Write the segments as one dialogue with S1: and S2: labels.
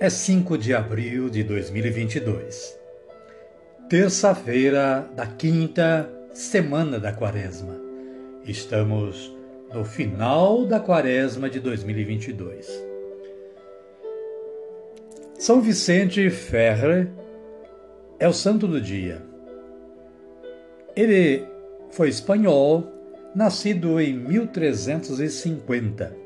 S1: é 5 de abril de 2022, terça-feira da quinta semana da Quaresma. Estamos no final da Quaresma de 2022. São Vicente Ferrer é o santo do dia. Ele foi espanhol, nascido em 1350.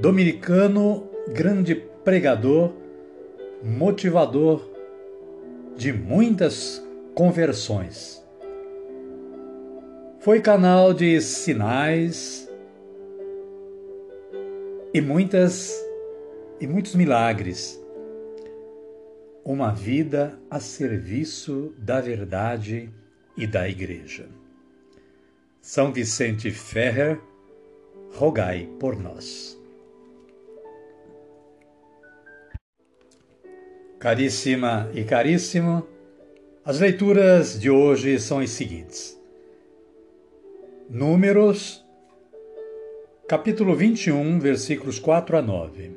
S1: Dominicano, grande pregador, motivador de muitas conversões. Foi canal de sinais e muitas e muitos milagres. Uma vida a serviço da verdade e da Igreja. São Vicente Ferrer, rogai por nós. Caríssima e caríssimo, as leituras de hoje são as seguintes. Números, capítulo 21, versículos 4 a 9.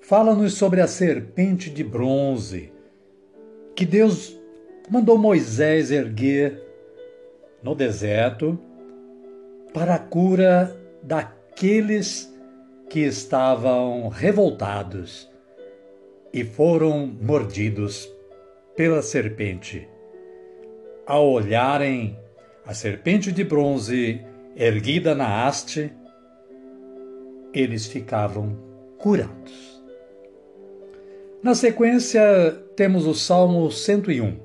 S1: Fala-nos sobre a serpente de bronze que Deus mandou Moisés erguer no deserto para a cura daqueles que estavam revoltados e foram mordidos pela serpente. Ao olharem a serpente de bronze erguida na haste, eles ficavam curados. Na sequência, temos o Salmo 101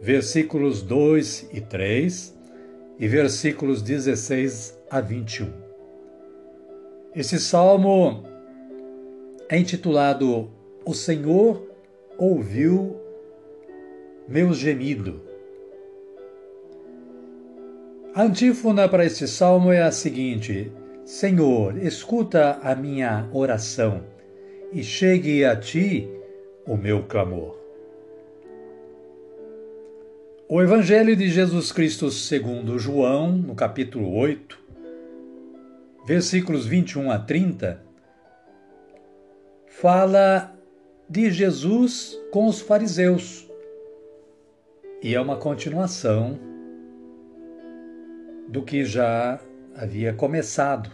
S1: versículos 2 e 3 e versículos 16 a 21. Esse salmo é intitulado O Senhor ouviu meu gemido. A antífona para este salmo é a seguinte: Senhor, escuta a minha oração e chegue a ti o meu clamor. O Evangelho de Jesus Cristo segundo João, no capítulo 8, versículos 21 a 30, fala de Jesus com os fariseus. E é uma continuação do que já havia começado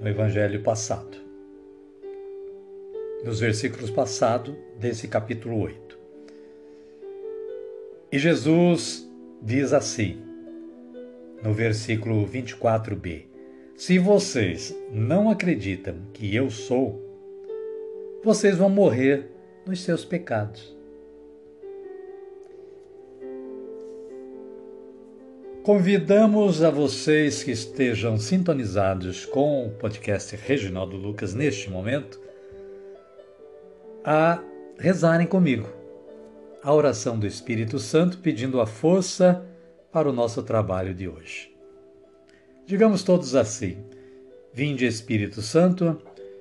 S1: no evangelho passado. Nos versículos passados desse capítulo 8. E Jesus diz assim, no versículo 24b: Se vocês não acreditam que eu sou, vocês vão morrer nos seus pecados. Convidamos a vocês que estejam sintonizados com o podcast Reginaldo Lucas neste momento a rezarem comigo a oração do Espírito Santo pedindo a força para o nosso trabalho de hoje. Digamos todos assim: Vinde, Espírito Santo,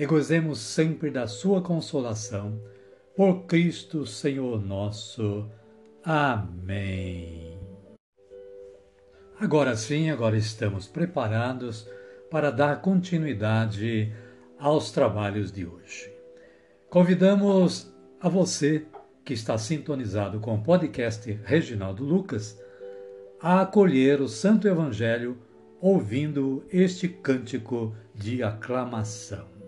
S1: e gozemos sempre da sua consolação, por Cristo Senhor nosso. Amém. Agora sim, agora estamos preparados para dar continuidade aos trabalhos de hoje. Convidamos a você que está sintonizado com o podcast Reginaldo Lucas a acolher o Santo Evangelho ouvindo este cântico de aclamação.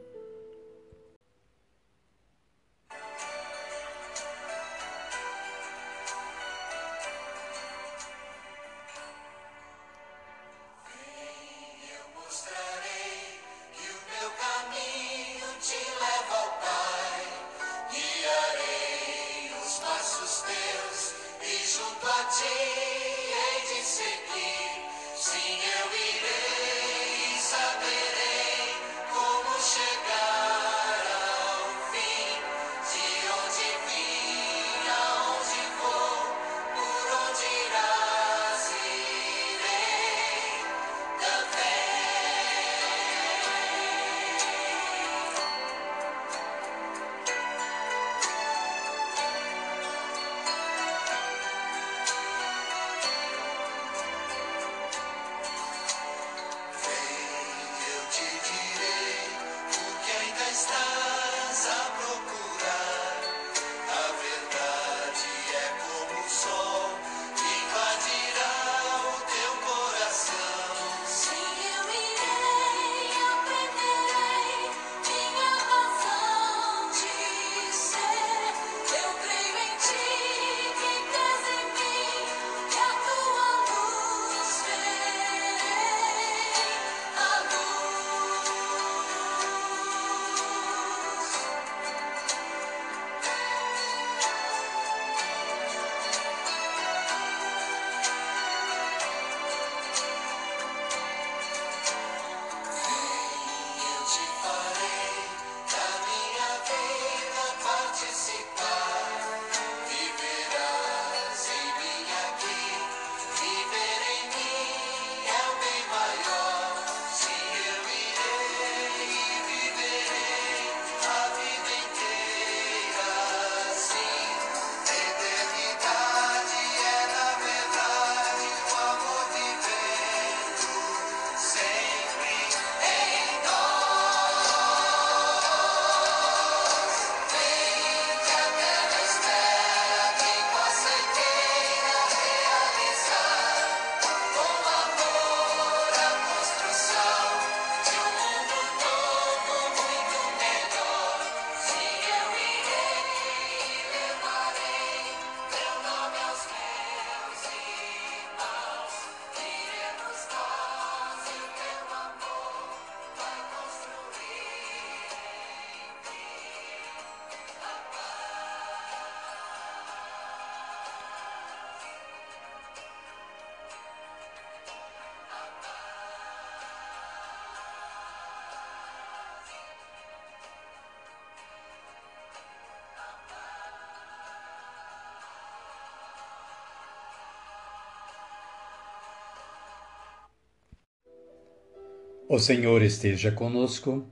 S1: O Senhor esteja conosco,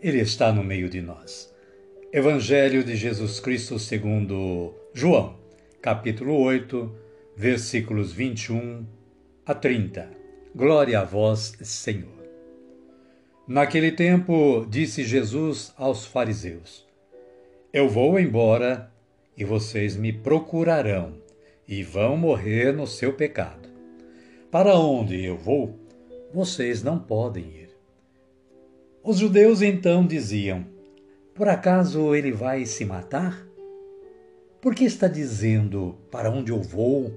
S1: Ele está no meio de nós. Evangelho de Jesus Cristo segundo João, capítulo 8, versículos 21 a 30. Glória a vós, Senhor. Naquele tempo, disse Jesus aos fariseus: Eu vou embora e vocês me procurarão e vão morrer no seu pecado. Para onde eu vou, vocês não podem ir. Os judeus então diziam: Por acaso ele vai se matar? Por que está dizendo: Para onde eu vou?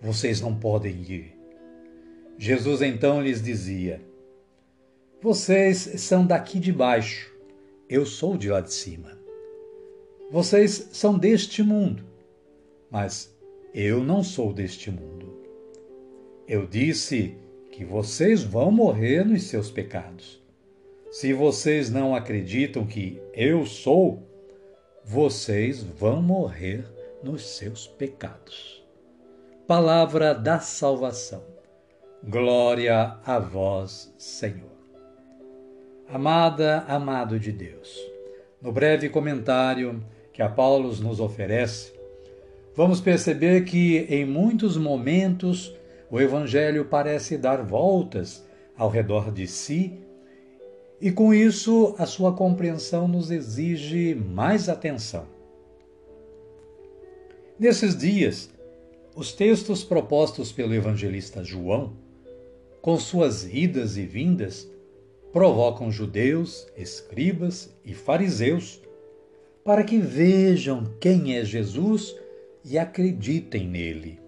S1: Vocês não podem ir. Jesus então lhes dizia: Vocês são daqui de baixo, eu sou de lá de cima. Vocês são deste mundo, mas eu não sou deste mundo. Eu disse que vocês vão morrer nos seus pecados. Se vocês não acreditam que eu sou, vocês vão morrer nos seus pecados. Palavra da salvação. Glória a vós, Senhor. Amada, amado de Deus. No breve comentário que a Paulo nos oferece, vamos perceber que em muitos momentos o Evangelho parece dar voltas ao redor de si e com isso a sua compreensão nos exige mais atenção. Nesses dias, os textos propostos pelo evangelista João, com suas idas e vindas, provocam judeus, escribas e fariseus para que vejam quem é Jesus e acreditem nele.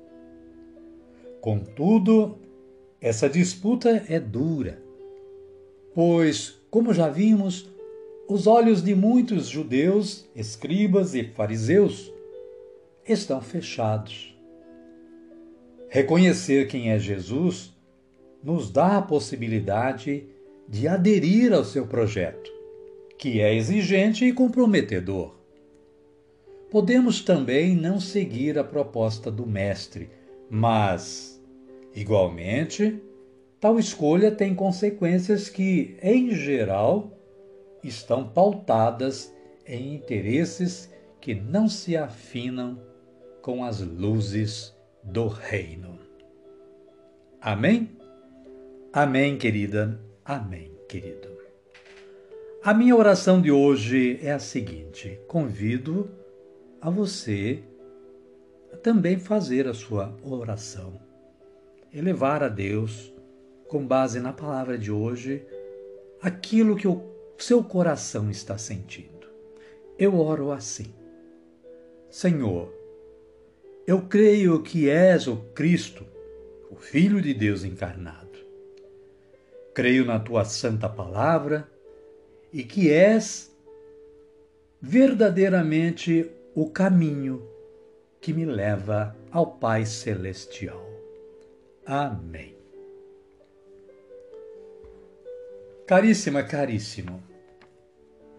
S1: Contudo, essa disputa é dura, pois, como já vimos, os olhos de muitos judeus, escribas e fariseus estão fechados. Reconhecer quem é Jesus nos dá a possibilidade de aderir ao seu projeto que é exigente e comprometedor. Podemos também não seguir a proposta do Mestre, mas, igualmente, tal escolha tem consequências que, em geral, estão pautadas em interesses que não se afinam com as luzes do Reino. Amém? Amém, querida. Amém, querido. A minha oração de hoje é a seguinte: convido a você a também fazer a sua oração, elevar a Deus, com base na palavra de hoje, aquilo que o seu coração está sentindo. Eu oro assim: Senhor, eu creio que és o Cristo, o Filho de Deus encarnado. Creio na tua santa palavra e que és verdadeiramente o caminho que me leva ao Pai Celestial. Amém. Caríssima, caríssimo,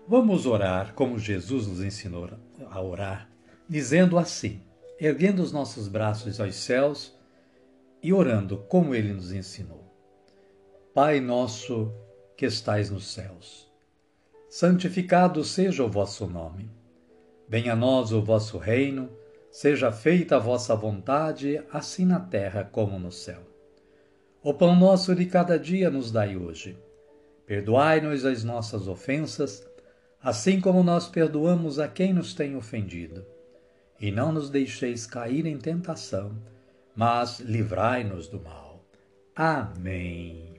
S1: vamos orar como Jesus nos ensinou a orar, dizendo assim, erguendo os nossos braços aos céus e orando como ele nos ensinou. Pai nosso que estais nos céus, santificado seja o vosso nome. Venha a nós o vosso reino, seja feita a vossa vontade, assim na terra como no céu. O pão nosso de cada dia nos dai hoje. Perdoai-nos as nossas ofensas, assim como nós perdoamos a quem nos tem ofendido. E não nos deixeis cair em tentação, mas livrai-nos do mal. Amém.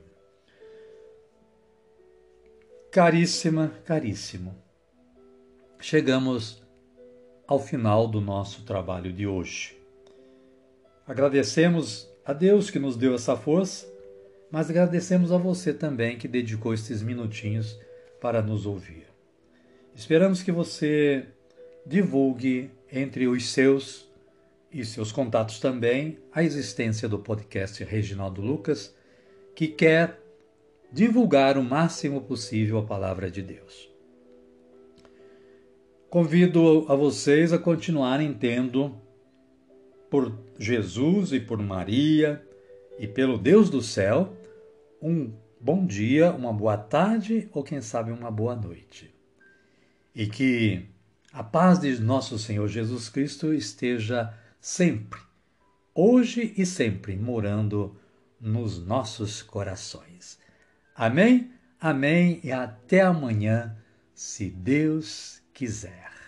S1: Caríssima, caríssimo, chegamos ao final do nosso trabalho de hoje. Agradecemos a Deus que nos deu essa força, mas agradecemos a você também que dedicou esses minutinhos para nos ouvir. Esperamos que você divulgue entre os seus e seus contatos também a existência do podcast Reginaldo Lucas, que quer divulgar o máximo possível a palavra de Deus. Convido a vocês a continuarem tendo, por Jesus e por Maria e pelo Deus do céu, um bom dia, uma boa tarde ou quem sabe uma boa noite. E que a paz de nosso Senhor Jesus Cristo esteja sempre, hoje e sempre, morando nos nossos corações. Amém? Amém e até amanhã, se Deus quiser.